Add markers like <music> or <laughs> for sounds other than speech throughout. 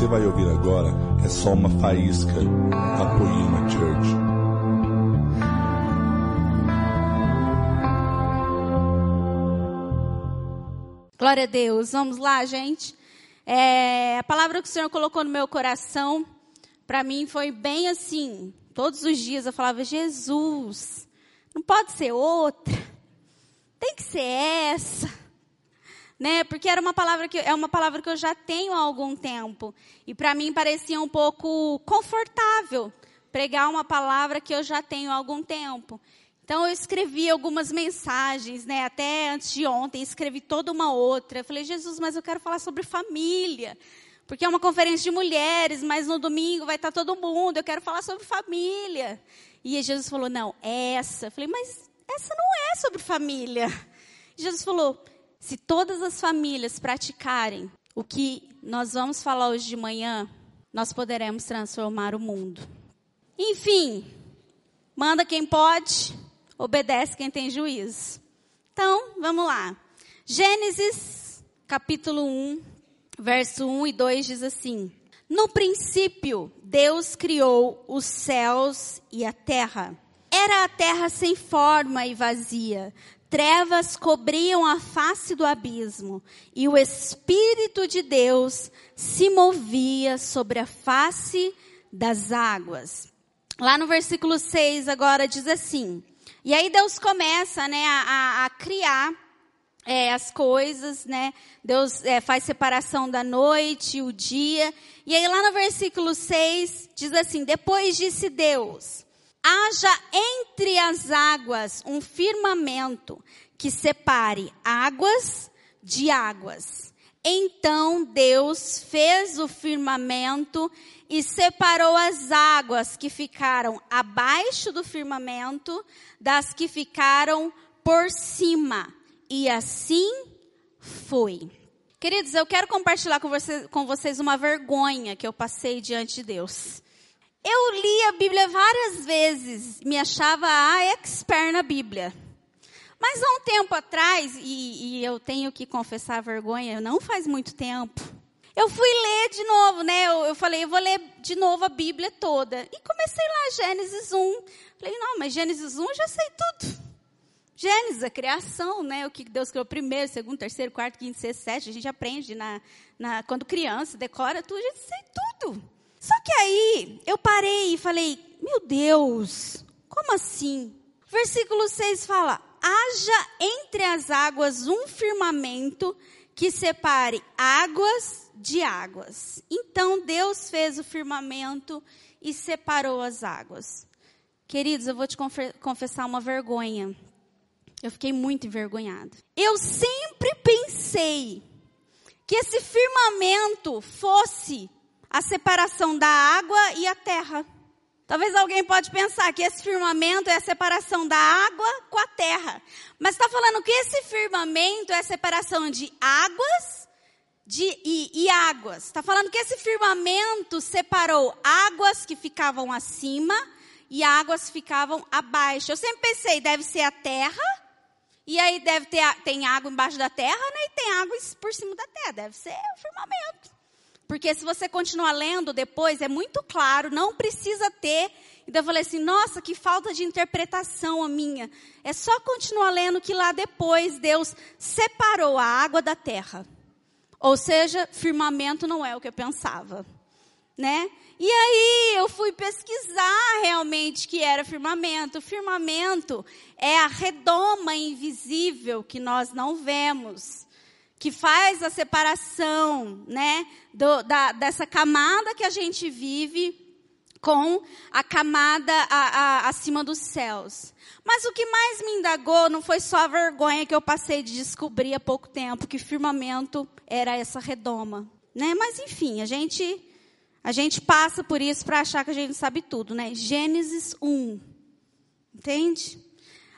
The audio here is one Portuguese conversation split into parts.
você vai ouvir agora é só uma faísca da Poema Church. Glória a Deus. Vamos lá, gente. É, a palavra que o Senhor colocou no meu coração, para mim foi bem assim. Todos os dias eu falava, Jesus, não pode ser outra. Tem que ser essa né? Porque era uma palavra que é uma palavra que eu já tenho há algum tempo e para mim parecia um pouco confortável pregar uma palavra que eu já tenho há algum tempo. Então eu escrevi algumas mensagens, né? Até antes de ontem escrevi toda uma outra. Eu falei Jesus, mas eu quero falar sobre família. Porque é uma conferência de mulheres, mas no domingo vai estar todo mundo. Eu quero falar sobre família. E Jesus falou: "Não, essa". Eu falei: "Mas essa não é sobre família". Jesus falou: se todas as famílias praticarem o que nós vamos falar hoje de manhã, nós poderemos transformar o mundo. Enfim, manda quem pode, obedece quem tem juízo. Então, vamos lá. Gênesis, capítulo 1, verso 1 e 2 diz assim: No princípio, Deus criou os céus e a terra. Era a terra sem forma e vazia. Trevas cobriam a face do abismo, e o Espírito de Deus se movia sobre a face das águas. Lá no versículo 6 agora diz assim, e aí Deus começa, né, a, a criar é, as coisas, né? Deus é, faz separação da noite, o dia. E aí lá no versículo 6 diz assim: Depois disse Deus: haja entre as águas um firmamento que separe águas de águas. Então Deus fez o firmamento e separou as águas que ficaram abaixo do firmamento das que ficaram por cima. E assim foi. Queridos, eu quero compartilhar com, com vocês uma vergonha que eu passei diante de Deus. Eu li a Bíblia várias vezes, me achava a expert na Bíblia. Mas há um tempo atrás, e, e eu tenho que confessar a vergonha, não faz muito tempo, eu fui ler de novo, né? Eu, eu, falei, eu vou ler de novo a Bíblia toda. E comecei lá, Gênesis 1. Falei, não, mas Gênesis 1 eu já sei tudo. Gênesis, a criação, né? O que Deus criou primeiro, segundo, terceiro, quarto, quinto, sexto, sétimo. A gente aprende na, na, quando criança, decora tudo, a gente sei tudo. Eu parei e falei: Meu Deus, como assim? Versículo 6 fala: Haja entre as águas um firmamento que separe águas de águas. Então Deus fez o firmamento e separou as águas. Queridos, eu vou te confessar uma vergonha. Eu fiquei muito envergonhada. Eu sempre pensei que esse firmamento fosse a separação da água e a terra. Talvez alguém pode pensar que esse firmamento é a separação da água com a terra. Mas está falando que esse firmamento é a separação de águas de, e, e águas. Está falando que esse firmamento separou águas que ficavam acima e águas ficavam abaixo. Eu sempre pensei, deve ser a terra, e aí deve ter tem água embaixo da terra, né? E tem água por cima da terra. Deve ser o firmamento. Porque se você continuar lendo depois, é muito claro, não precisa ter. E daí eu falei assim, nossa, que falta de interpretação a minha. É só continuar lendo que lá depois Deus separou a água da terra. Ou seja, firmamento não é o que eu pensava. Né? E aí eu fui pesquisar realmente que era firmamento. Firmamento é a redoma invisível que nós não vemos que faz a separação, né, do, da, dessa camada que a gente vive com a camada a, a, acima dos céus. Mas o que mais me indagou não foi só a vergonha que eu passei de descobrir há pouco tempo que firmamento era essa redoma, né? Mas enfim, a gente a gente passa por isso para achar que a gente sabe tudo, né? Gênesis 1. Entende?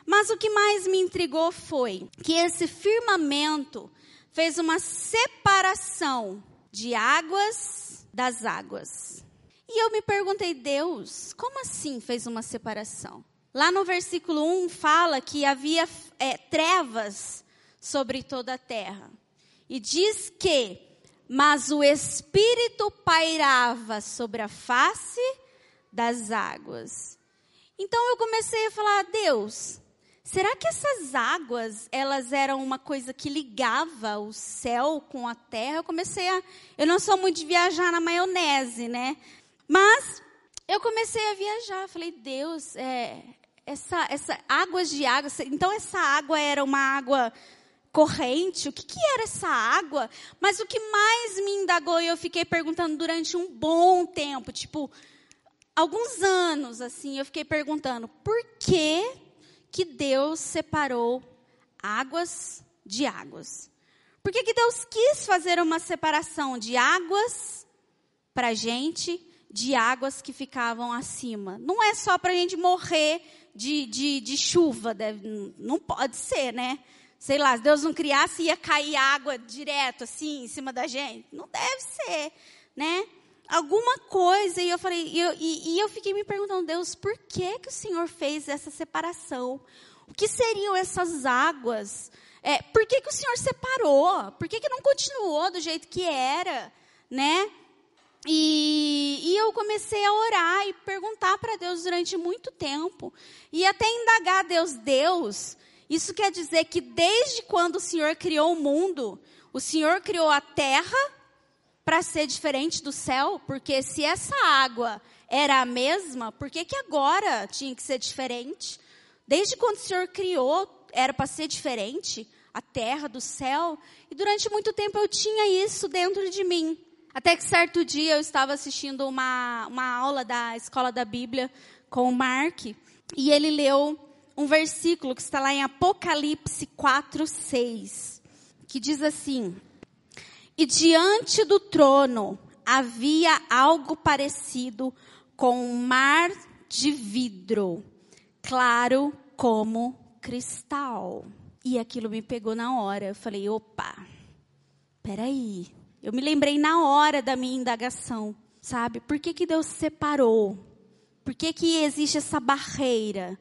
Mas o que mais me intrigou foi que esse firmamento fez uma separação de águas das águas. E eu me perguntei, Deus, como assim fez uma separação? Lá no versículo 1 fala que havia é, trevas sobre toda a terra. E diz que mas o Espírito pairava sobre a face das águas. Então eu comecei a falar, Deus, será que essas águas, elas eram uma coisa que ligava o céu com a terra? Eu comecei a, eu não sou muito de viajar na maionese, né? Mas eu comecei a viajar, falei, Deus, é, essa, essa águas de água, então essa água era uma água corrente, o que, que era essa água? Mas o que mais me indagou e eu fiquei perguntando durante um bom tempo, tipo, alguns anos, assim, eu fiquei perguntando, por que que Deus separou águas de águas? Por que que Deus quis fazer uma separação de águas para gente, de águas que ficavam acima? Não é só para a gente morrer de, de, de chuva, deve, não pode ser, né? sei lá, se Deus não criasse, ia cair água direto assim em cima da gente. Não deve ser, né? Alguma coisa. E eu falei, e eu, e, e eu fiquei me perguntando, Deus, por que que o Senhor fez essa separação? O que seriam essas águas? É, por que que o Senhor separou? Por que que não continuou do jeito que era, né? E, e, eu comecei a orar e perguntar para Deus durante muito tempo. E até indagar a Deus, Deus, isso quer dizer que desde quando o Senhor criou o mundo, o Senhor criou a terra para ser diferente do céu, porque se essa água era a mesma, por que, que agora tinha que ser diferente? Desde quando o Senhor criou, era para ser diferente a terra do céu, e durante muito tempo eu tinha isso dentro de mim. Até que certo dia eu estava assistindo uma, uma aula da Escola da Bíblia com o Mark, e ele leu um versículo que está lá em Apocalipse 4, 6, que diz assim: E diante do trono havia algo parecido com um mar de vidro, claro como cristal. E aquilo me pegou na hora. Eu falei: opa, peraí. Eu me lembrei na hora da minha indagação, sabe? Por que, que Deus separou? Por que, que existe essa barreira?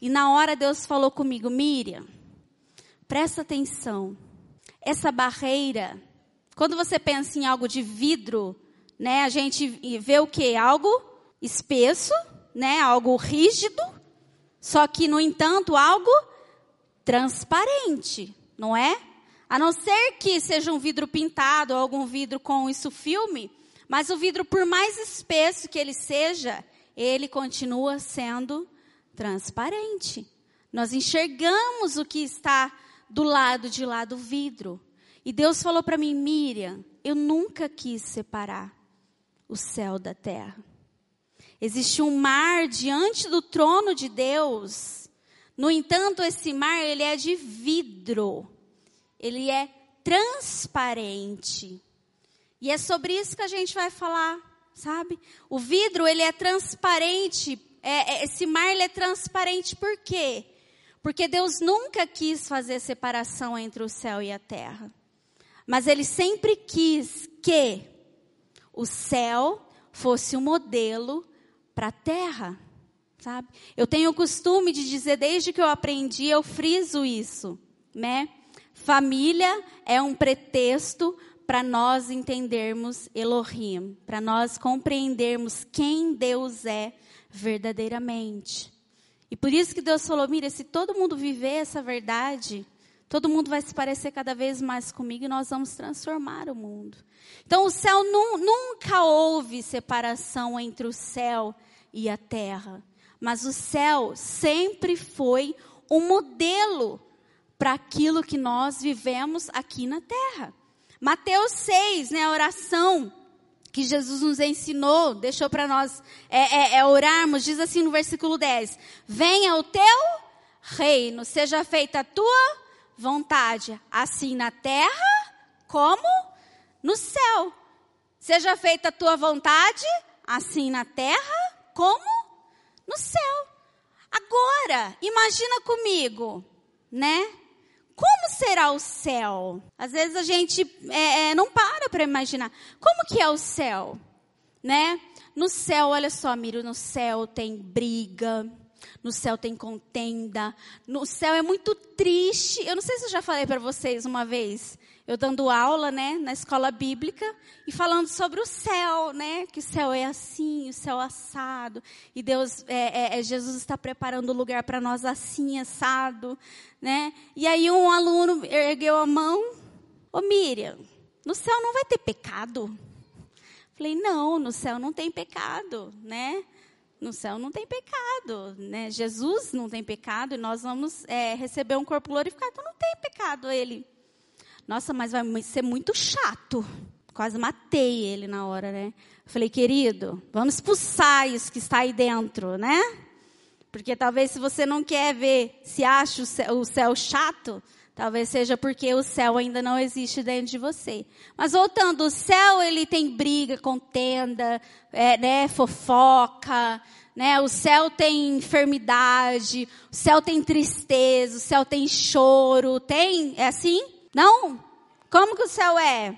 E na hora Deus falou comigo, Miriam, presta atenção. Essa barreira, quando você pensa em algo de vidro, né, a gente vê o que? Algo espesso, né, algo rígido, só que no entanto algo transparente, não é? A não ser que seja um vidro pintado ou algum vidro com isso filme, mas o vidro por mais espesso que ele seja, ele continua sendo transparente. Nós enxergamos o que está do lado de lá do vidro. E Deus falou para mim, Miriam, eu nunca quis separar o céu da terra. Existe um mar diante do trono de Deus. No entanto, esse mar ele é de vidro. Ele é transparente. E é sobre isso que a gente vai falar, sabe? O vidro ele é transparente é, é, esse mar é transparente por quê? Porque Deus nunca quis fazer separação entre o céu e a terra. Mas Ele sempre quis que o céu fosse o um modelo para a terra. Sabe? Eu tenho o costume de dizer, desde que eu aprendi, eu friso isso, né? Família é um pretexto para nós entendermos Elohim, para nós compreendermos quem Deus é verdadeiramente. E por isso que Deus falou: mira, se todo mundo viver essa verdade, todo mundo vai se parecer cada vez mais comigo e nós vamos transformar o mundo. Então, o céu nu, nunca houve separação entre o céu e a terra, mas o céu sempre foi um modelo para aquilo que nós vivemos aqui na terra. Mateus 6, né, a oração que Jesus nos ensinou, deixou para nós é, é, é, orarmos, diz assim no versículo 10: Venha o teu reino, seja feita a tua vontade, assim na terra como no céu. Seja feita a tua vontade, assim na terra como no céu. Agora, imagina comigo, né? como será o céu? Às vezes a gente é, é, não para para imaginar. Como que é o céu? Né? No céu, olha só, Miro, no céu tem briga, No céu tem contenda. No céu é muito triste. Eu não sei se eu já falei para vocês uma vez eu dando aula, né, na escola bíblica e falando sobre o céu, né, que o céu é assim, o céu assado e Deus, é, é, é Jesus está preparando o lugar para nós assim assado, né? E aí um aluno ergueu a mão, ô Miriam, no céu não vai ter pecado? Falei não, no céu não tem pecado, né? No céu não tem pecado, né? Jesus não tem pecado e nós vamos é, receber um corpo glorificado, não tem pecado ele. Nossa, mas vai ser muito chato. Quase matei ele na hora, né? Falei, querido, vamos expulsar isso que está aí dentro, né? Porque talvez se você não quer ver, se acha o céu, o céu chato, talvez seja porque o céu ainda não existe dentro de você. Mas voltando, o céu ele tem briga, contenda, é, né, fofoca, né? O céu tem enfermidade, o céu tem tristeza, o céu tem choro, tem, é assim? Não? Como que o céu é?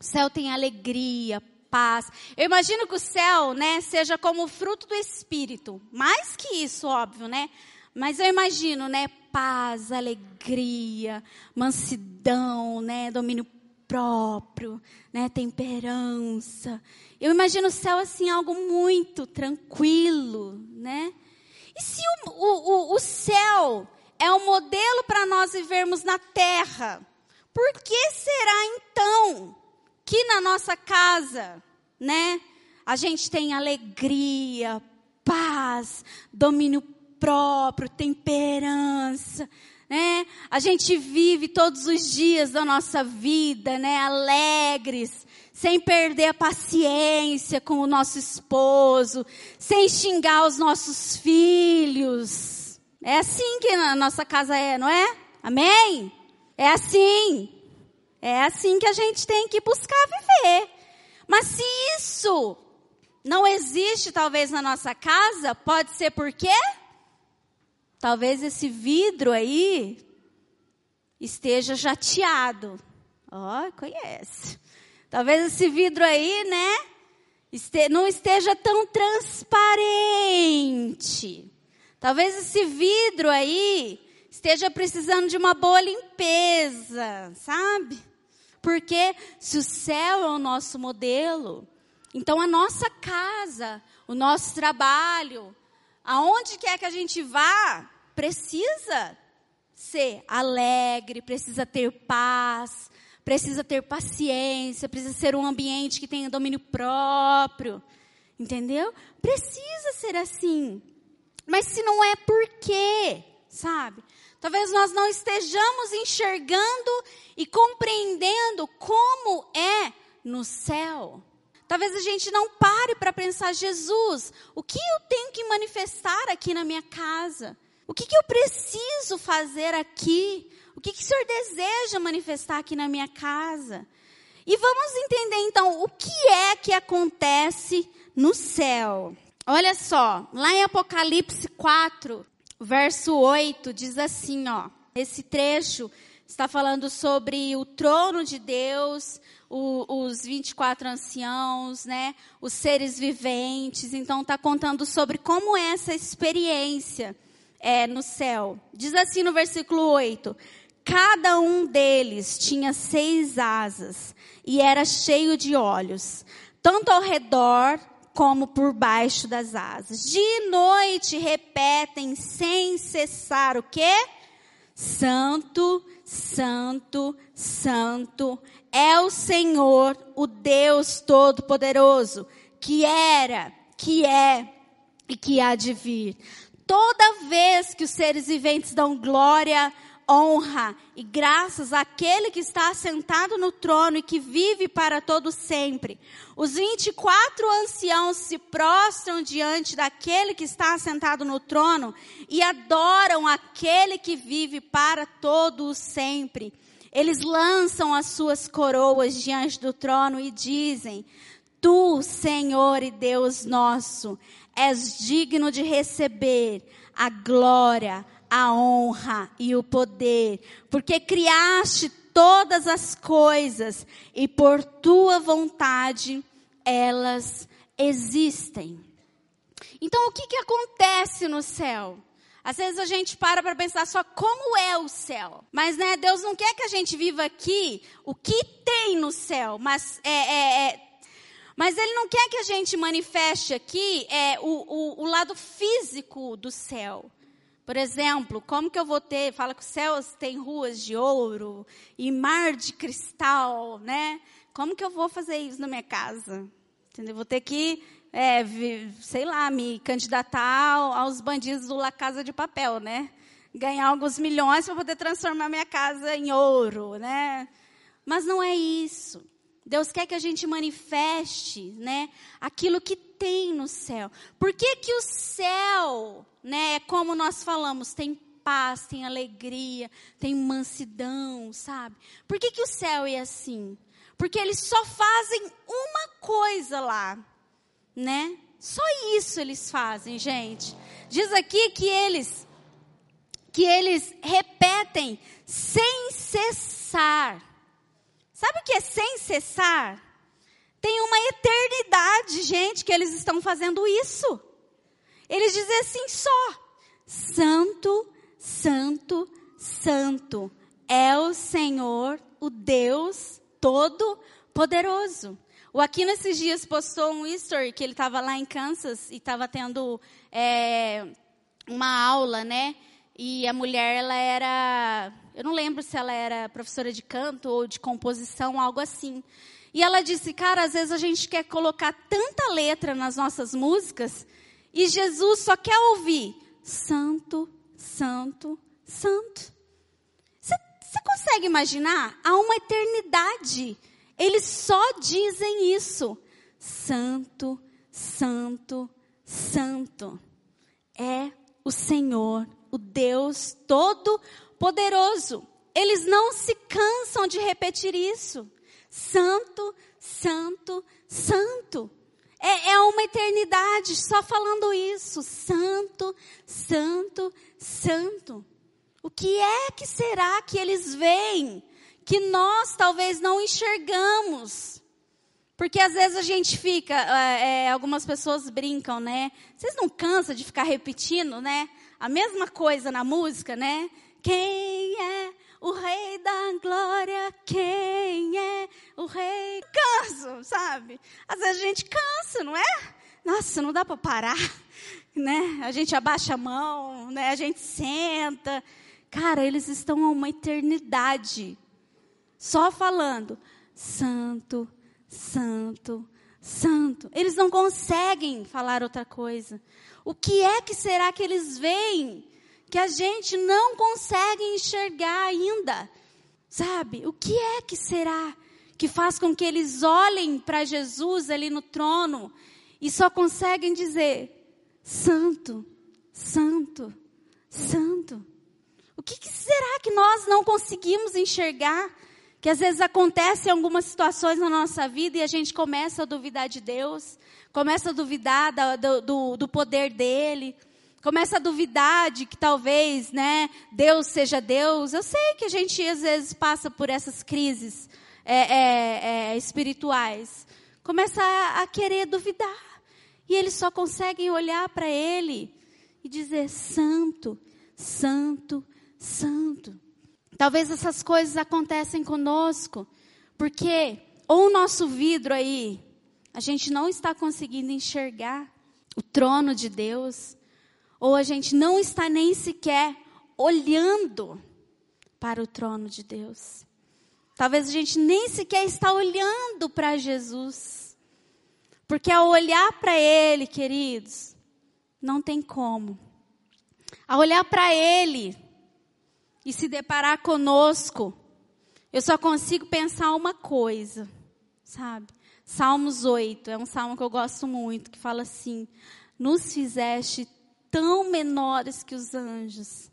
O céu tem alegria, paz. Eu imagino que o céu, né, seja como fruto do espírito. Mais que isso, óbvio, né? Mas eu imagino, né, paz, alegria, mansidão, né, domínio próprio, né, temperança. Eu imagino o céu assim algo muito tranquilo, né? E se o, o, o céu é um modelo para nós vivermos na terra. Por que será então que na nossa casa, né, a gente tem alegria, paz, domínio próprio, temperança, né? A gente vive todos os dias da nossa vida, né, alegres, sem perder a paciência com o nosso esposo, sem xingar os nossos filhos, é assim que a nossa casa é, não é? Amém? É assim. É assim que a gente tem que buscar viver. Mas se isso não existe, talvez, na nossa casa, pode ser por quê? Talvez esse vidro aí esteja jateado. Ó, oh, conhece. Talvez esse vidro aí, né, não esteja tão transparente. Talvez esse vidro aí esteja precisando de uma boa limpeza, sabe? Porque se o céu é o nosso modelo, então a nossa casa, o nosso trabalho, aonde quer que a gente vá, precisa ser alegre, precisa ter paz, precisa ter paciência, precisa ser um ambiente que tenha domínio próprio. Entendeu? Precisa ser assim. Mas se não é por quê, sabe? Talvez nós não estejamos enxergando e compreendendo como é no céu. Talvez a gente não pare para pensar, Jesus, o que eu tenho que manifestar aqui na minha casa? O que, que eu preciso fazer aqui? O que, que o Senhor deseja manifestar aqui na minha casa? E vamos entender então o que é que acontece no céu. Olha só, lá em Apocalipse 4, verso 8, diz assim, ó. Esse trecho está falando sobre o trono de Deus, o, os 24 anciãos, né? Os seres viventes. Então, está contando sobre como é essa experiência é, no céu. Diz assim no versículo 8: Cada um deles tinha seis asas e era cheio de olhos, tanto ao redor como por baixo das asas. De noite repetem sem cessar o quê? Santo, santo, santo é o Senhor, o Deus Todo-Poderoso, que era, que é e que há de vir. Toda vez que os seres viventes dão glória honra e graças àquele que está sentado no trono e que vive para todo sempre. Os 24 anciãos se prostram diante daquele que está sentado no trono e adoram aquele que vive para todo sempre. Eles lançam as suas coroas diante do trono e dizem: Tu, Senhor e Deus nosso, és digno de receber a glória, a honra e o poder, porque criaste todas as coisas e por tua vontade elas existem. Então, o que, que acontece no céu? Às vezes a gente para para pensar só como é o céu. Mas, né, Deus não quer que a gente viva aqui o que tem no céu, mas é, é, é mas Ele não quer que a gente manifeste aqui é, o, o, o lado físico do céu. Por exemplo, como que eu vou ter, fala que os céus têm ruas de ouro e mar de cristal, né? Como que eu vou fazer isso na minha casa? Entendeu? Vou ter que, é, sei lá, me candidatar aos bandidos do La Casa de Papel, né? Ganhar alguns milhões para poder transformar minha casa em ouro, né? Mas não é isso. Deus quer que a gente manifeste, né, aquilo que tem no céu. Por que que o céu, né, é como nós falamos, tem paz, tem alegria, tem mansidão, sabe? Por que que o céu é assim? Porque eles só fazem uma coisa lá, né? Só isso eles fazem, gente. Diz aqui que eles que eles repetem sem cessar. Sabe o que é sem cessar? Tem uma eternidade, gente, que eles estão fazendo isso. Eles dizem assim só: Santo, Santo, Santo é o Senhor, o Deus Todo-Poderoso. O Aquino esses dias postou um history que ele estava lá em Kansas e estava tendo é, uma aula, né? E a mulher, ela era, eu não lembro se ela era professora de canto ou de composição, algo assim. E ela disse, cara, às vezes a gente quer colocar tanta letra nas nossas músicas e Jesus só quer ouvir santo, santo, santo. Você consegue imaginar? Há uma eternidade. Eles só dizem isso. Santo, santo, santo. É o Senhor o Deus Todo-Poderoso. Eles não se cansam de repetir isso. Santo, Santo, Santo. É, é uma eternidade só falando isso. Santo, Santo, Santo. O que é que será que eles veem que nós talvez não enxergamos? Porque às vezes a gente fica, é, é algumas pessoas brincam, né? Vocês não cansam de ficar repetindo, né? A mesma coisa na música, né? Quem é o rei da glória? Quem é o rei? Canso, sabe? Às vezes a gente cansa, não é? Nossa, não dá para parar, <laughs> né? A gente abaixa a mão, né? A gente senta. Cara, eles estão há uma eternidade só falando santo, santo, santo. Eles não conseguem falar outra coisa. O que é que será que eles veem que a gente não consegue enxergar ainda? Sabe? O que é que será que faz com que eles olhem para Jesus ali no trono e só conseguem dizer: Santo, Santo, Santo? O que, que será que nós não conseguimos enxergar? Que às vezes acontece em algumas situações na nossa vida e a gente começa a duvidar de Deus, começa a duvidar do, do, do poder dele, começa a duvidar de que talvez, né, Deus seja Deus. Eu sei que a gente às vezes passa por essas crises é, é, é, espirituais. Começa a, a querer duvidar. E eles só conseguem olhar para ele e dizer: Santo, Santo, Santo. Talvez essas coisas acontecem conosco, porque ou o nosso vidro aí a gente não está conseguindo enxergar o trono de Deus, ou a gente não está nem sequer olhando para o trono de Deus. Talvez a gente nem sequer está olhando para Jesus. Porque ao olhar para Ele, queridos, não tem como. Ao olhar para Ele e se deparar conosco, eu só consigo pensar uma coisa, sabe? Salmos 8, é um salmo que eu gosto muito, que fala assim: Nos fizeste tão menores que os anjos,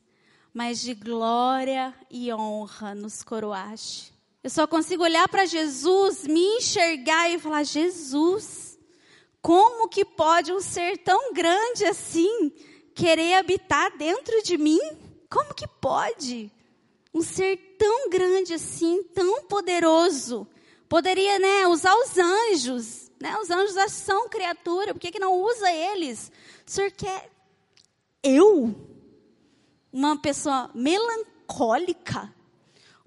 mas de glória e honra nos coroaste. Eu só consigo olhar para Jesus, me enxergar e falar: Jesus, como que pode um ser tão grande assim querer habitar dentro de mim? Como que pode? Um ser tão grande assim, tão poderoso, Poderia, né, usar os anjos, Né? Os anjos já são criatura, por que, que não usa eles? O senhor quer eu, uma pessoa melancólica,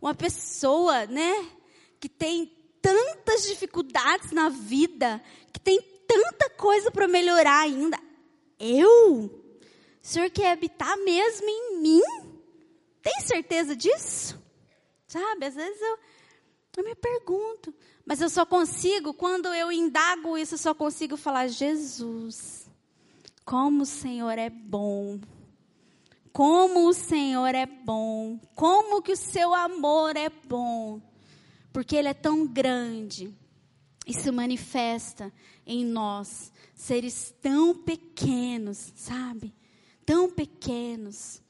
uma pessoa, né, que tem tantas dificuldades na vida, que tem tanta coisa para melhorar ainda. Eu? O senhor quer habitar mesmo em mim? Tem certeza disso? Sabe, às vezes eu, eu me pergunto, mas eu só consigo, quando eu indago isso, eu só consigo falar: Jesus, como o Senhor é bom. Como o Senhor é bom. Como que o seu amor é bom. Porque Ele é tão grande e se manifesta em nós, seres tão pequenos, sabe? Tão pequenos.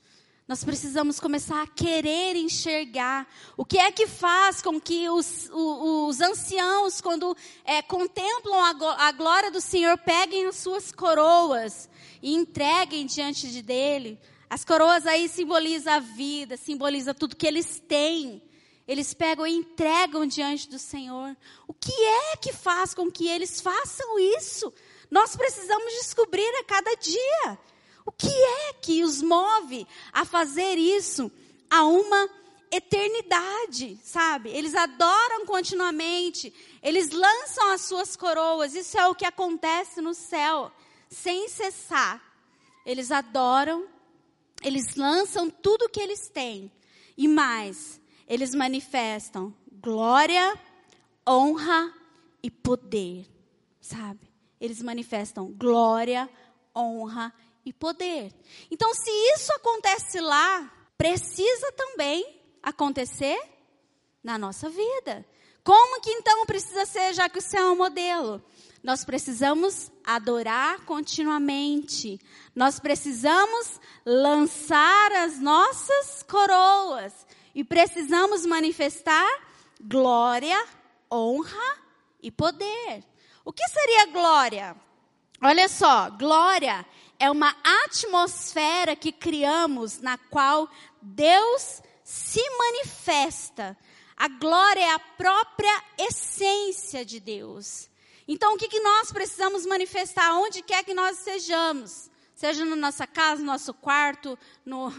Nós precisamos começar a querer enxergar o que é que faz com que os, os, os anciãos, quando é, contemplam a, a glória do Senhor, peguem as suas coroas e entreguem diante de dele. As coroas aí simbolizam a vida, simboliza tudo que eles têm. Eles pegam e entregam diante do Senhor. O que é que faz com que eles façam isso? Nós precisamos descobrir a cada dia. O que é que os move a fazer isso a uma eternidade, sabe? Eles adoram continuamente, eles lançam as suas coroas, isso é o que acontece no céu, sem cessar. Eles adoram, eles lançam tudo o que eles têm, e mais, eles manifestam glória, honra e poder, sabe? Eles manifestam glória, honra e e poder. Então, se isso acontece lá, precisa também acontecer na nossa vida. Como que então precisa ser, já que o céu é um modelo? Nós precisamos adorar continuamente. Nós precisamos lançar as nossas coroas. E precisamos manifestar glória, honra e poder. O que seria glória? Olha só, glória é uma atmosfera que criamos na qual Deus se manifesta. A glória é a própria essência de Deus. Então, o que, que nós precisamos manifestar? Onde quer que nós sejamos, seja na nossa casa, no nosso quarto, no,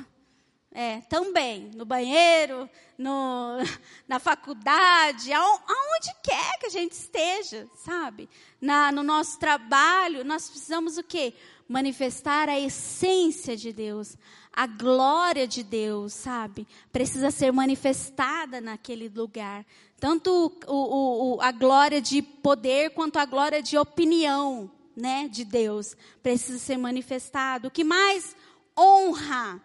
é, também, no banheiro, no, <laughs> na faculdade, aonde quer que a gente esteja, sabe? Na, no nosso trabalho, nós precisamos o quê? Manifestar a essência de Deus, a glória de Deus, sabe? Precisa ser manifestada naquele lugar. Tanto o, o, o, a glória de poder quanto a glória de opinião, né, de Deus, precisa ser manifestado. O que mais? Honra.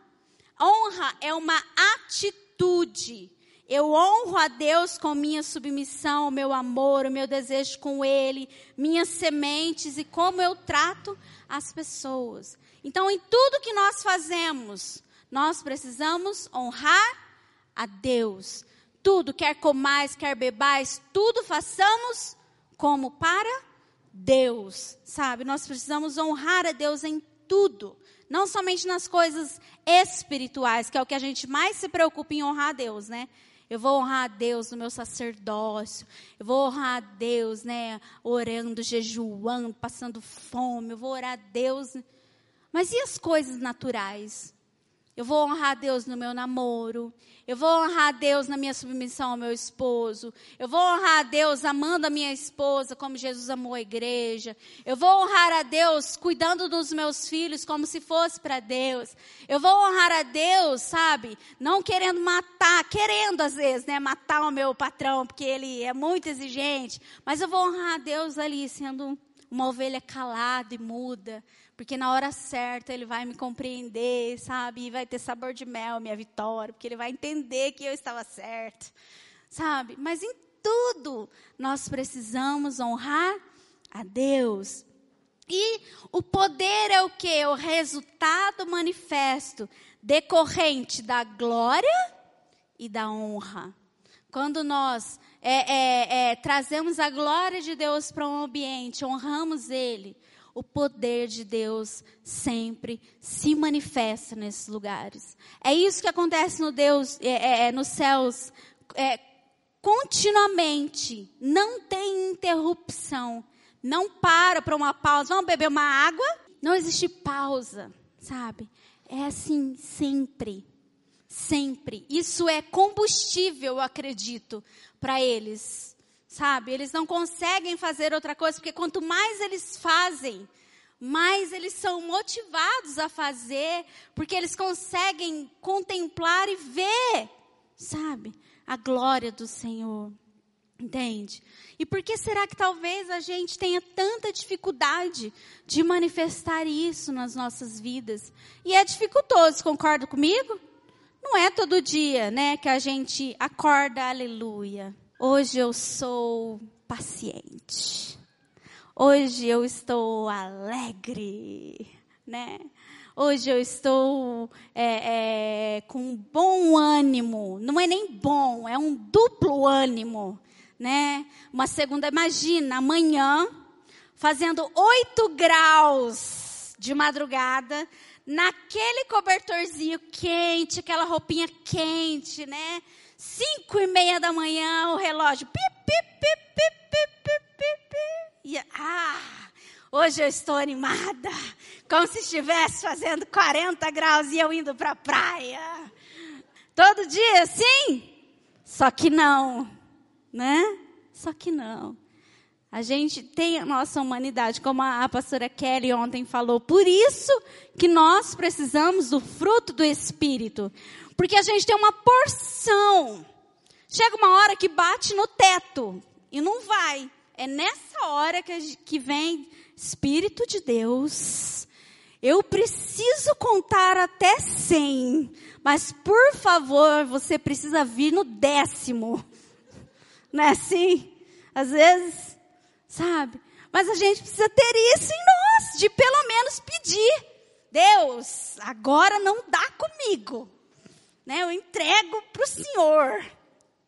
Honra é uma atitude. Eu honro a Deus com minha submissão, meu amor, o meu desejo com Ele, minhas sementes e como eu trato as pessoas. Então, em tudo que nós fazemos, nós precisamos honrar a Deus. Tudo, quer comais, quer bebais, tudo façamos como para Deus, sabe? Nós precisamos honrar a Deus em tudo. Não somente nas coisas espirituais, que é o que a gente mais se preocupa em honrar a Deus, né? Eu vou honrar a Deus no meu sacerdócio. Eu vou honrar a Deus, né? Orando, jejuando, passando fome. Eu vou orar a Deus. Mas e as coisas naturais? Eu vou honrar a Deus no meu namoro. Eu vou honrar a Deus na minha submissão ao meu esposo. Eu vou honrar a Deus amando a minha esposa como Jesus amou a igreja. Eu vou honrar a Deus cuidando dos meus filhos como se fosse para Deus. Eu vou honrar a Deus, sabe? Não querendo matar, querendo às vezes, né? Matar o meu patrão, porque ele é muito exigente. Mas eu vou honrar a Deus ali, sendo uma ovelha calada e muda porque na hora certa ele vai me compreender, sabe? E vai ter sabor de mel, minha vitória, porque ele vai entender que eu estava certo, sabe? Mas em tudo nós precisamos honrar a Deus. E o poder é o que? O resultado manifesto, decorrente da glória e da honra. Quando nós é, é, é, trazemos a glória de Deus para um ambiente, honramos Ele, o poder de Deus sempre se manifesta nesses lugares. É isso que acontece no Deus, é, é, é nos céus, é, continuamente, não tem interrupção. não para para uma pausa, vamos beber uma água. Não existe pausa, sabe? É assim sempre. Sempre. Isso é combustível, eu acredito, para eles. Sabe? Eles não conseguem fazer outra coisa, porque quanto mais eles fazem, mais eles são motivados a fazer, porque eles conseguem contemplar e ver, sabe? A glória do Senhor. Entende? E por que será que talvez a gente tenha tanta dificuldade de manifestar isso nas nossas vidas? E é dificultoso, concorda comigo? Não é todo dia, né, que a gente acorda, aleluia. Hoje eu sou paciente. Hoje eu estou alegre, né? Hoje eu estou é, é, com bom ânimo. Não é nem bom, é um duplo ânimo né? Uma segunda, imagina, amanhã, fazendo 8 graus de madrugada, naquele cobertorzinho quente, aquela roupinha quente, né? Cinco e meia da manhã, o relógio. Pip, pip, pip, pip, pip, pip, pip, pip. E, ah, hoje eu estou animada. Como se estivesse fazendo 40 graus e eu indo para a praia. Todo dia sim? Só que não, né? Só que não. A gente tem a nossa humanidade, como a, a pastora Kelly ontem falou. Por isso que nós precisamos do fruto do Espírito. Porque a gente tem uma porção. Chega uma hora que bate no teto e não vai. É nessa hora que, que vem Espírito de Deus. Eu preciso contar até cem, mas por favor, você precisa vir no décimo. Não é assim? Às vezes, sabe? Mas a gente precisa ter isso em nós, de pelo menos pedir. Deus, agora não dá comigo. Né? Eu entrego para o Senhor.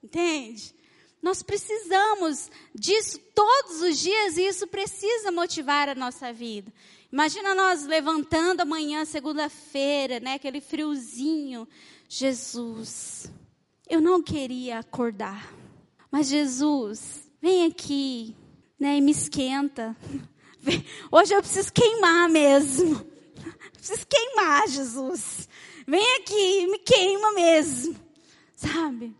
Entende? Nós precisamos disso todos os dias e isso precisa motivar a nossa vida. Imagina nós levantando amanhã, segunda-feira, né, aquele friozinho. Jesus, eu não queria acordar. Mas Jesus, vem aqui, né, e me esquenta. <laughs> Hoje eu preciso queimar mesmo. <laughs> preciso queimar, Jesus. Vem aqui, me queima mesmo. Sabe?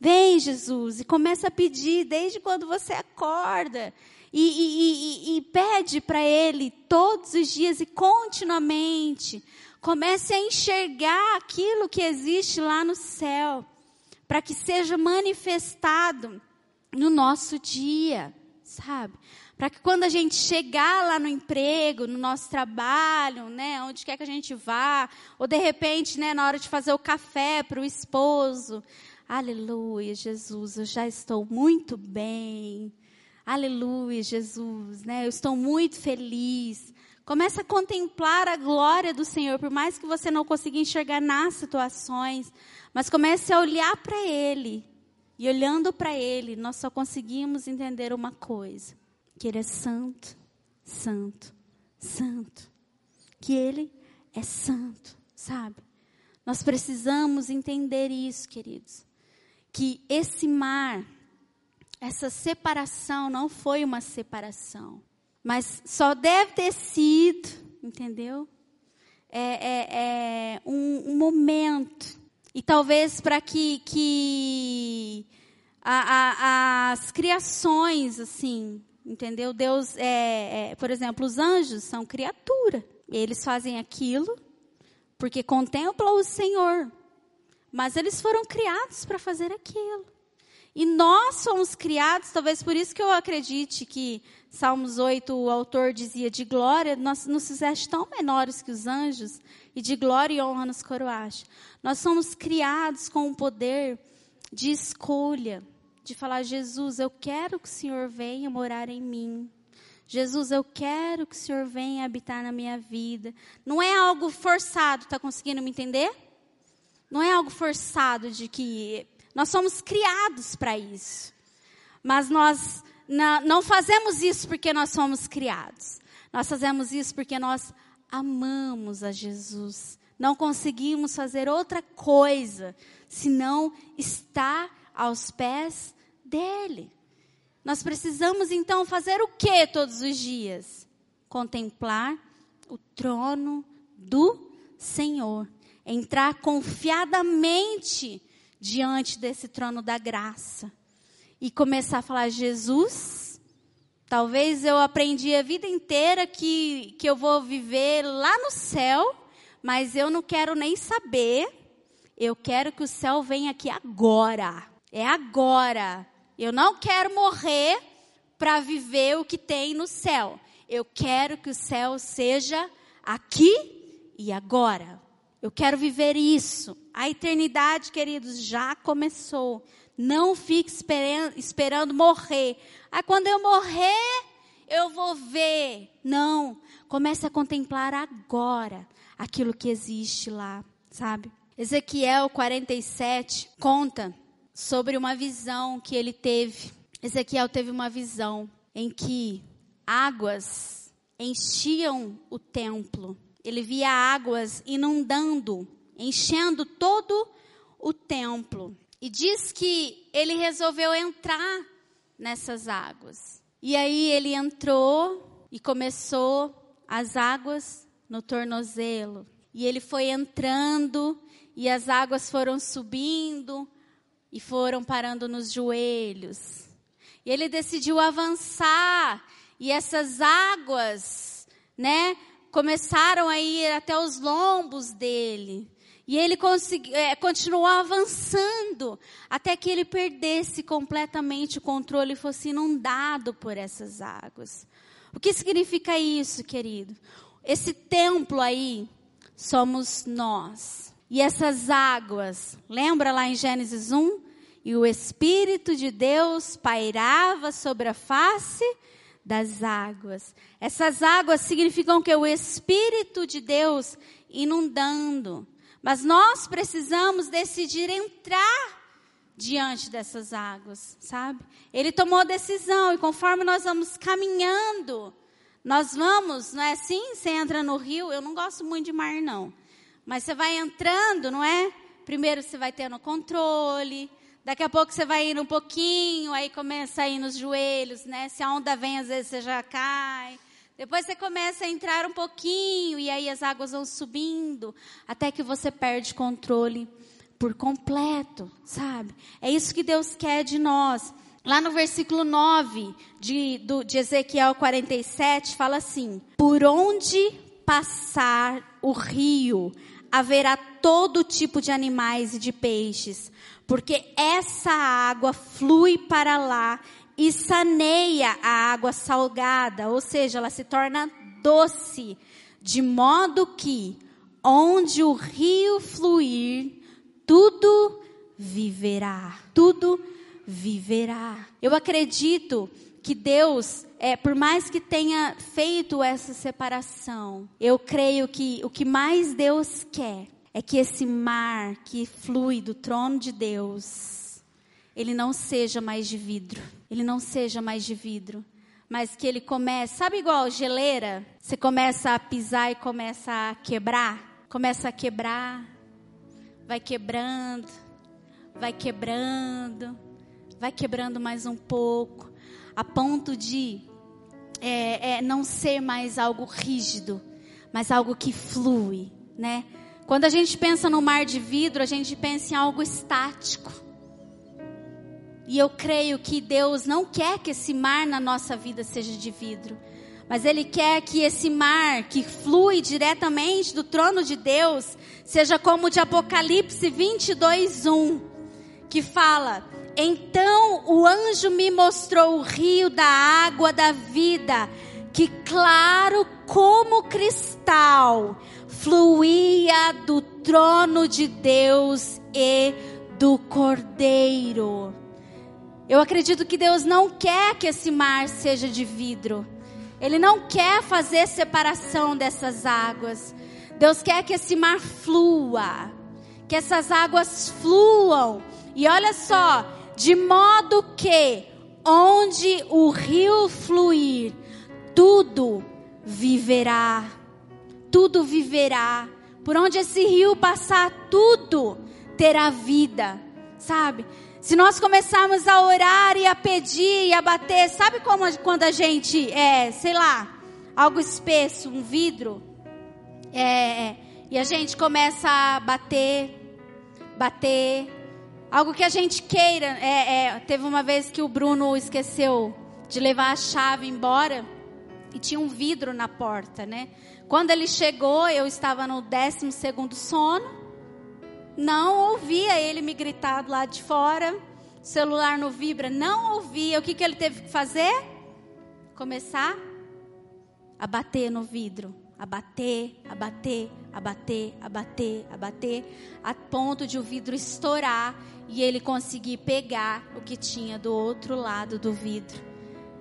Vem, Jesus, e começa a pedir desde quando você acorda. E, e, e, e pede para Ele todos os dias e continuamente. Comece a enxergar aquilo que existe lá no céu para que seja manifestado no nosso dia, sabe? Para que quando a gente chegar lá no emprego, no nosso trabalho, né, onde quer que a gente vá, ou de repente, né, na hora de fazer o café para o esposo, aleluia, Jesus, eu já estou muito bem. Aleluia, Jesus, né? Eu estou muito feliz. Começa a contemplar a glória do Senhor, por mais que você não consiga enxergar nas situações, mas comece a olhar para Ele. E olhando para Ele, nós só conseguimos entender uma coisa: que Ele é santo, santo, santo. Que Ele é santo, sabe? Nós precisamos entender isso, queridos. Que esse mar, essa separação não foi uma separação, mas só deve ter sido, entendeu? É, é, é um, um momento e talvez para que, que a, a, as criações, assim, entendeu? Deus, é, é, por exemplo, os anjos são criatura. Eles fazem aquilo porque contemplam o Senhor. Mas eles foram criados para fazer aquilo. E nós somos criados, talvez por isso que eu acredite que Salmos 8, o autor dizia, de glória, nós nos fizeste tão menores que os anjos, e de glória e honra nos coroaste. Nós somos criados com o poder de escolha, de falar, Jesus, eu quero que o Senhor venha morar em mim. Jesus, eu quero que o Senhor venha habitar na minha vida. Não é algo forçado, está conseguindo me entender? Não é algo forçado de que nós somos criados para isso. Mas nós não fazemos isso porque nós somos criados. Nós fazemos isso porque nós amamos a Jesus. Não conseguimos fazer outra coisa senão estar aos pés dele. nós precisamos então fazer o que todos os dias? Contemplar o trono do Senhor. Entrar confiadamente diante desse trono da graça. E começar a falar: Jesus, talvez eu aprendi a vida inteira que, que eu vou viver lá no céu, mas eu não quero nem saber. Eu quero que o céu venha aqui agora. É agora. Eu não quero morrer para viver o que tem no céu. Eu quero que o céu seja aqui e agora. Eu quero viver isso. A eternidade, queridos, já começou. Não fique esperando, esperando morrer. Ah, quando eu morrer, eu vou ver. Não. Comece a contemplar agora aquilo que existe lá, sabe? Ezequiel 47 conta sobre uma visão que ele teve. Ezequiel teve uma visão em que águas enchiam o templo. Ele via águas inundando, enchendo todo o templo. E diz que ele resolveu entrar nessas águas. E aí ele entrou e começou as águas no tornozelo. E ele foi entrando e as águas foram subindo e foram parando nos joelhos. E ele decidiu avançar e essas águas, né, começaram a ir até os lombos dele. E ele é, continuou avançando até que ele perdesse completamente o controle e fosse inundado por essas águas. O que significa isso, querido? Esse templo aí somos nós. E essas águas, lembra lá em Gênesis 1? E o Espírito de Deus pairava sobre a face das águas. Essas águas significam que o Espírito de Deus inundando. Mas nós precisamos decidir entrar diante dessas águas, sabe? Ele tomou a decisão e conforme nós vamos caminhando, nós vamos, não é assim? Você entra no rio, eu não gosto muito de mar não. Mas você vai entrando, não é? Primeiro você vai tendo controle, daqui a pouco você vai indo um pouquinho, aí começa a ir nos joelhos, né? Se a onda vem, às vezes você já cai. Depois você começa a entrar um pouquinho e aí as águas vão subindo até que você perde controle por completo, sabe? É isso que Deus quer de nós. Lá no versículo 9 de, do, de Ezequiel 47 fala assim: Por onde passar o rio, haverá todo tipo de animais e de peixes, porque essa água flui para lá e saneia a água salgada, ou seja, ela se torna doce, de modo que onde o rio fluir, tudo viverá, tudo viverá. Eu acredito que Deus, é, por mais que tenha feito essa separação, eu creio que o que mais Deus quer é que esse mar que flui do trono de Deus, ele não seja mais de vidro, ele não seja mais de vidro, mas que ele comece, sabe igual geleira? Você começa a pisar e começa a quebrar, começa a quebrar, vai quebrando, vai quebrando, vai quebrando mais um pouco a ponto de é, é, não ser mais algo rígido, mas algo que flui, né? Quando a gente pensa no mar de vidro, a gente pensa em algo estático. E eu creio que Deus não quer que esse mar na nossa vida seja de vidro, mas Ele quer que esse mar que flui diretamente do trono de Deus seja como o de Apocalipse 22, 1, que fala: então o anjo me mostrou o rio da água da vida, que claro como cristal, fluía do trono de Deus e do Cordeiro. Eu acredito que Deus não quer que esse mar seja de vidro. Ele não quer fazer separação dessas águas. Deus quer que esse mar flua, que essas águas fluam. E olha só, de modo que onde o rio fluir, tudo viverá. Tudo viverá. Por onde esse rio passar, tudo terá vida. Sabe? Se nós começarmos a orar e a pedir e a bater, sabe como quando a gente, é, sei lá, algo espesso, um vidro, é, e a gente começa a bater, bater, algo que a gente queira. É, é, teve uma vez que o Bruno esqueceu de levar a chave embora e tinha um vidro na porta, né? Quando ele chegou, eu estava no décimo segundo sono. Não ouvia ele me gritar do lado de fora. Celular não vibra. Não ouvia. O que, que ele teve que fazer? Começar a bater no vidro. A bater, a bater, a bater, a ponto de o vidro estourar e ele conseguir pegar o que tinha do outro lado do vidro.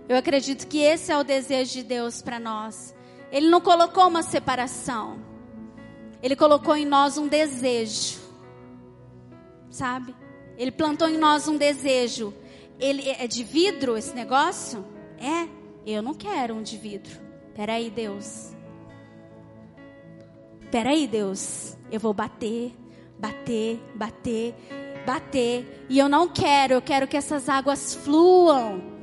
Eu acredito que esse é o desejo de Deus para nós. Ele não colocou uma separação. Ele colocou em nós um desejo. Sabe? Ele plantou em nós um desejo. Ele é de vidro esse negócio? É. Eu não quero um de vidro. Peraí, Deus. Peraí, Deus. Eu vou bater, bater, bater, bater. E eu não quero. Eu quero que essas águas fluam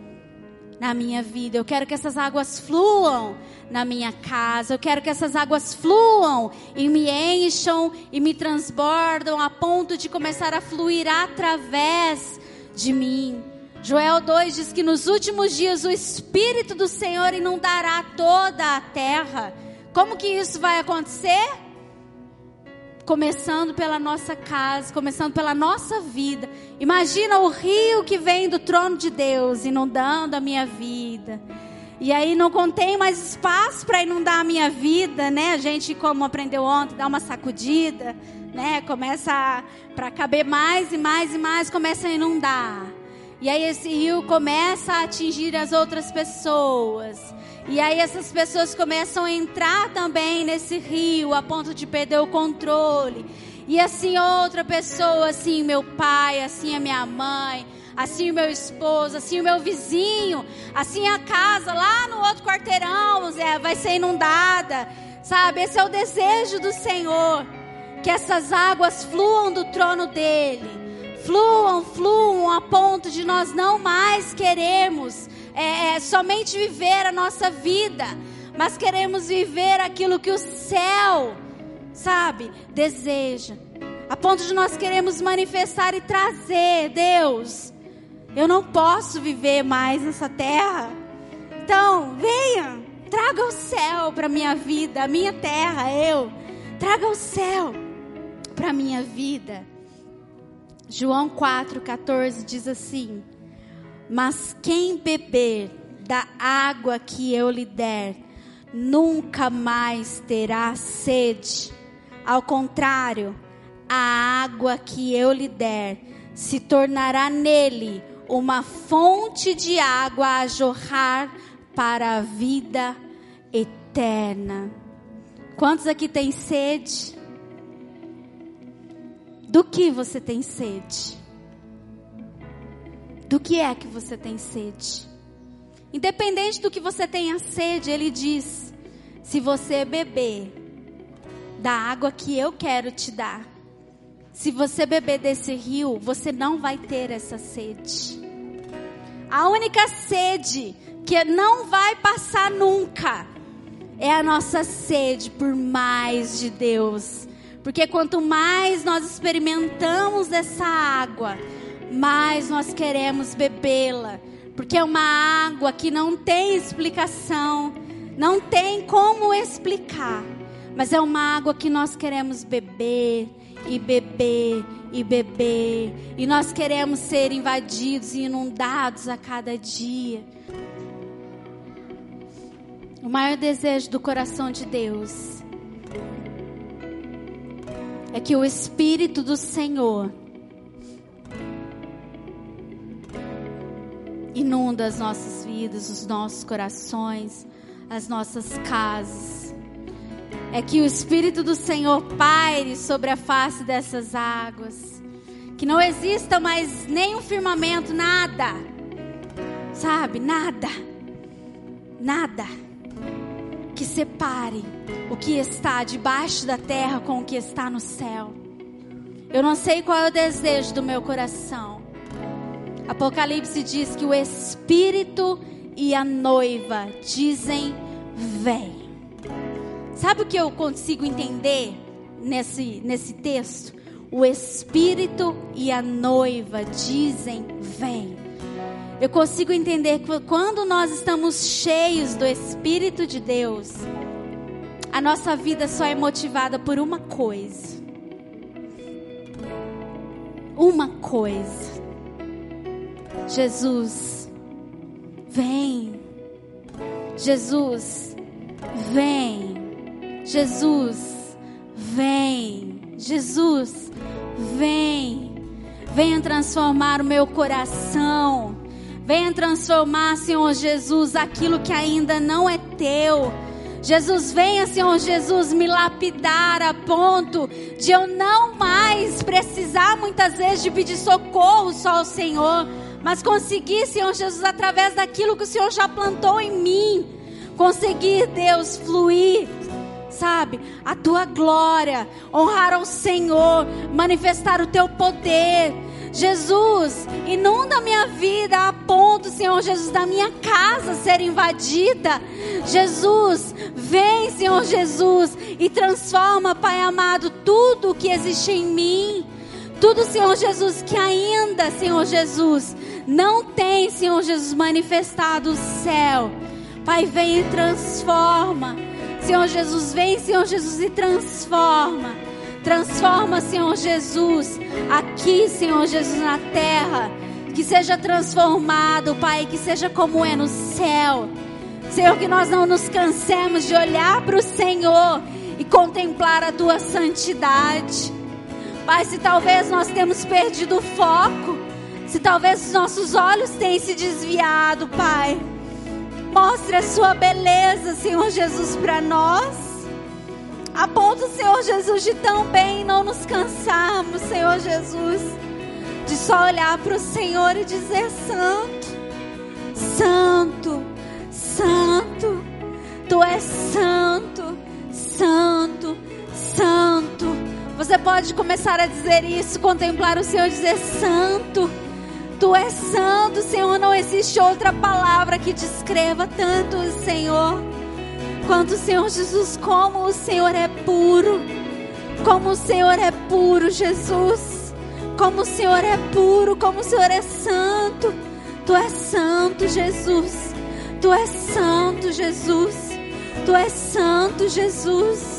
na minha vida. Eu quero que essas águas fluam na minha casa. Eu quero que essas águas fluam e me encham e me transbordam a ponto de começar a fluir através de mim. Joel 2 diz que nos últimos dias o Espírito do Senhor inundará toda a terra. Como que isso vai acontecer? começando pela nossa casa, começando pela nossa vida. Imagina o rio que vem do trono de Deus inundando a minha vida. E aí não contém mais espaço para inundar a minha vida, né? A gente, como aprendeu ontem, dá uma sacudida, né? Começa para caber mais e mais e mais, começa a inundar. E aí esse rio começa a atingir as outras pessoas. E aí essas pessoas começam a entrar também nesse rio a ponto de perder o controle. E assim outra pessoa, assim meu pai, assim a minha mãe, assim o meu esposo, assim o meu vizinho, assim a casa lá no outro quarteirão, é, vai ser inundada. Sabe? Esse é o desejo do Senhor, que essas águas fluam do trono dele. Fluam, fluam a ponto de nós não mais queremos é, é, somente viver a nossa vida, mas queremos viver aquilo que o céu, sabe, deseja. A ponto de nós queremos manifestar e trazer, Deus, eu não posso viver mais nessa terra. Então, venha, traga o céu para minha vida, a minha terra, eu. Traga o céu para minha vida. João 4,14 diz assim: mas quem beber da água que eu lhe der, nunca mais terá sede. Ao contrário, a água que eu lhe der se tornará nele uma fonte de água a jorrar para a vida eterna. Quantos aqui têm sede? Do que você tem sede? Do que é que você tem sede? Independente do que você tenha sede, ele diz: se você beber da água que eu quero te dar, se você beber desse rio, você não vai ter essa sede. A única sede que não vai passar nunca é a nossa sede por mais de Deus. Porque quanto mais nós experimentamos dessa água, mais nós queremos bebê-la, porque é uma água que não tem explicação, não tem como explicar, mas é uma água que nós queremos beber e beber e beber, e nós queremos ser invadidos e inundados a cada dia. O maior desejo do coração de Deus é que o Espírito do Senhor inunda as nossas vidas, os nossos corações, as nossas casas. É que o Espírito do Senhor paire sobre a face dessas águas. Que não exista mais nenhum firmamento, nada. Sabe, nada. Nada. Que separe o que está debaixo da terra com o que está no céu. Eu não sei qual é o desejo do meu coração Apocalipse diz que o Espírito e a noiva dizem: Vem. Sabe o que eu consigo entender nesse, nesse texto? O Espírito e a noiva dizem: Vem. Eu consigo entender que quando nós estamos cheios do Espírito de Deus, a nossa vida só é motivada por uma coisa. Uma coisa. Jesus, vem. Jesus, vem. Jesus, vem. Jesus, vem. Venha transformar o meu coração. Venha transformar, Senhor Jesus, aquilo que ainda não é teu. Jesus, venha, Senhor Jesus, me lapidar a ponto de eu não mais precisar muitas vezes de pedir socorro só ao Senhor, mas conseguir, Senhor Jesus, através daquilo que o Senhor já plantou em mim, conseguir, Deus, fluir sabe? A tua glória, honrar ao Senhor, manifestar o teu poder. Jesus, inunda minha vida a ponto, Senhor Jesus, da minha casa ser invadida. Jesus, vem, Senhor Jesus, e transforma, Pai amado, tudo o que existe em mim. Tudo, Senhor Jesus, que ainda, Senhor Jesus, não tem, Senhor Jesus, manifestado o céu. Pai, vem e transforma. Senhor Jesus, vem, Senhor Jesus, e transforma. Transforma, Senhor Jesus, aqui, Senhor Jesus, na terra. Que seja transformado, Pai, que seja como é no céu. Senhor, que nós não nos cansemos de olhar para o Senhor e contemplar a tua santidade. Pai, se talvez nós temos perdido o foco, se talvez os nossos olhos tenham se desviado, Pai, mostre a sua beleza, Senhor Jesus, para nós. A ponto, Senhor Jesus, de também não nos cansarmos, Senhor Jesus, de só olhar para o Senhor e dizer: Santo, Santo, Santo, Tu és Santo, Santo, Santo. Você pode começar a dizer isso, contemplar o Senhor e dizer: Santo. Tu és santo, Senhor. Não existe outra palavra que descreva tanto o Senhor quanto Senhor Jesus, como o Senhor é puro, como o Senhor é puro, Jesus, como o Senhor é puro, como o Senhor é santo. Tu és santo, Jesus. Tu és santo, Jesus. Tu és santo, Jesus.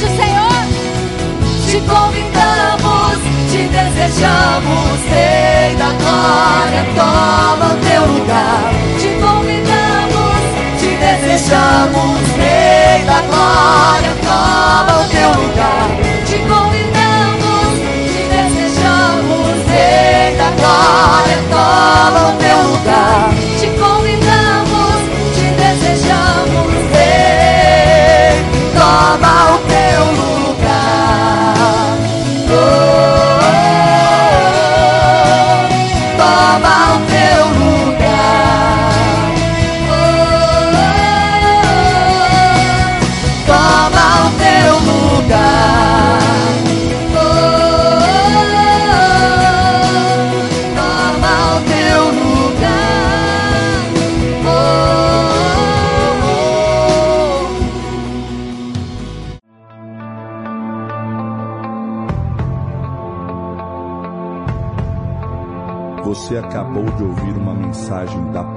Senhor. Te convidamos, te desejamos, Rei da glória, toma o teu lugar. Te convidamos, te desejamos, Rei da glória, toma o teu lugar. Te convidamos,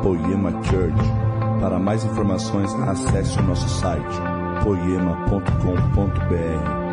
Poema Church. Para mais informações, acesse o nosso site poema.com.br